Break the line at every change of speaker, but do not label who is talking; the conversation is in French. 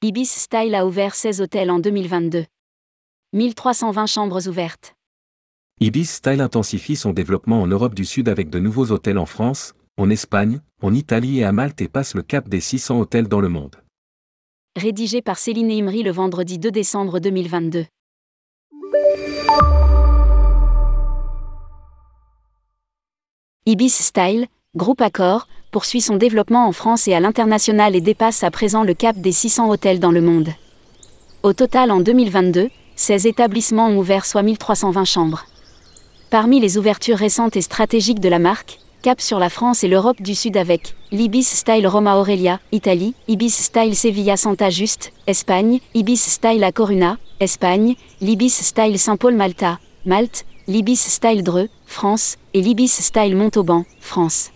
Ibis Style a ouvert 16 hôtels en 2022. 1320 chambres ouvertes.
Ibis Style intensifie son développement en Europe du Sud avec de nouveaux hôtels en France, en Espagne, en Italie et à Malte et passe le cap des 600 hôtels dans le monde.
Rédigé par Céline Imri le vendredi 2 décembre 2022. Ibis Style, groupe Accor, poursuit son développement en France et à l'international et dépasse à présent le cap des 600 hôtels dans le monde. Au total en 2022, 16 établissements ont ouvert soit 1320 chambres. Parmi les ouvertures récentes et stratégiques de la marque, cap sur la France et l'Europe du Sud avec l'Ibis Style Roma Aurelia, Italie, Ibis Style Sevilla Santa Juste, Espagne, Ibis Style A Coruna, Espagne, l'Ibis Style Saint-Paul Malta, Malte, l'Ibis Style Dreux, France, et l'Ibis Style Montauban, France.